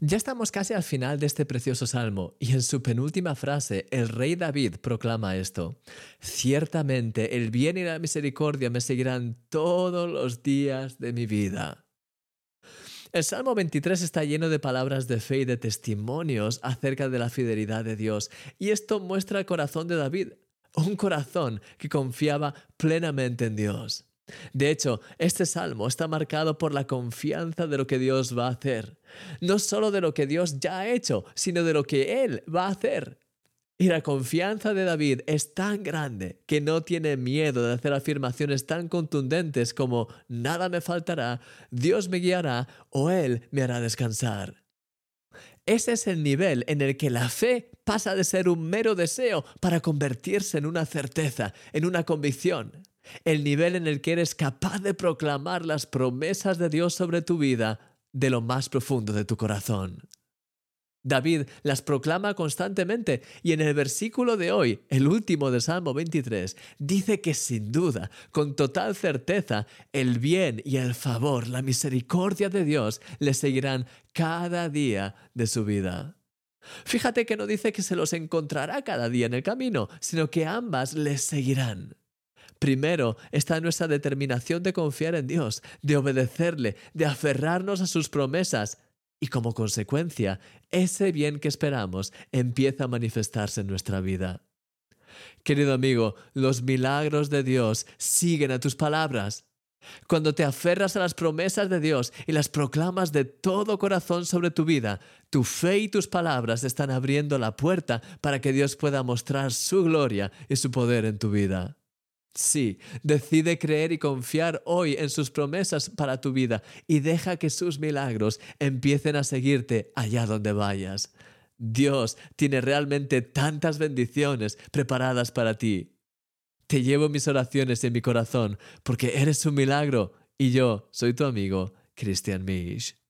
Ya estamos casi al final de este precioso salmo y en su penúltima frase el rey David proclama esto. Ciertamente el bien y la misericordia me seguirán todos los días de mi vida. El Salmo 23 está lleno de palabras de fe y de testimonios acerca de la fidelidad de Dios y esto muestra el corazón de David, un corazón que confiaba plenamente en Dios. De hecho, este salmo está marcado por la confianza de lo que Dios va a hacer. No solo de lo que Dios ya ha hecho, sino de lo que Él va a hacer. Y la confianza de David es tan grande que no tiene miedo de hacer afirmaciones tan contundentes como nada me faltará, Dios me guiará o Él me hará descansar. Ese es el nivel en el que la fe pasa de ser un mero deseo para convertirse en una certeza, en una convicción el nivel en el que eres capaz de proclamar las promesas de Dios sobre tu vida de lo más profundo de tu corazón. David las proclama constantemente y en el versículo de hoy, el último de Salmo 23, dice que sin duda, con total certeza, el bien y el favor, la misericordia de Dios le seguirán cada día de su vida. Fíjate que no dice que se los encontrará cada día en el camino, sino que ambas les seguirán. Primero está nuestra determinación de confiar en Dios, de obedecerle, de aferrarnos a sus promesas. Y como consecuencia, ese bien que esperamos empieza a manifestarse en nuestra vida. Querido amigo, los milagros de Dios siguen a tus palabras. Cuando te aferras a las promesas de Dios y las proclamas de todo corazón sobre tu vida, tu fe y tus palabras están abriendo la puerta para que Dios pueda mostrar su gloria y su poder en tu vida. Sí, decide creer y confiar hoy en sus promesas para tu vida y deja que sus milagros empiecen a seguirte allá donde vayas. Dios tiene realmente tantas bendiciones preparadas para ti. Te llevo mis oraciones en mi corazón porque eres un milagro y yo soy tu amigo, Christian Misch.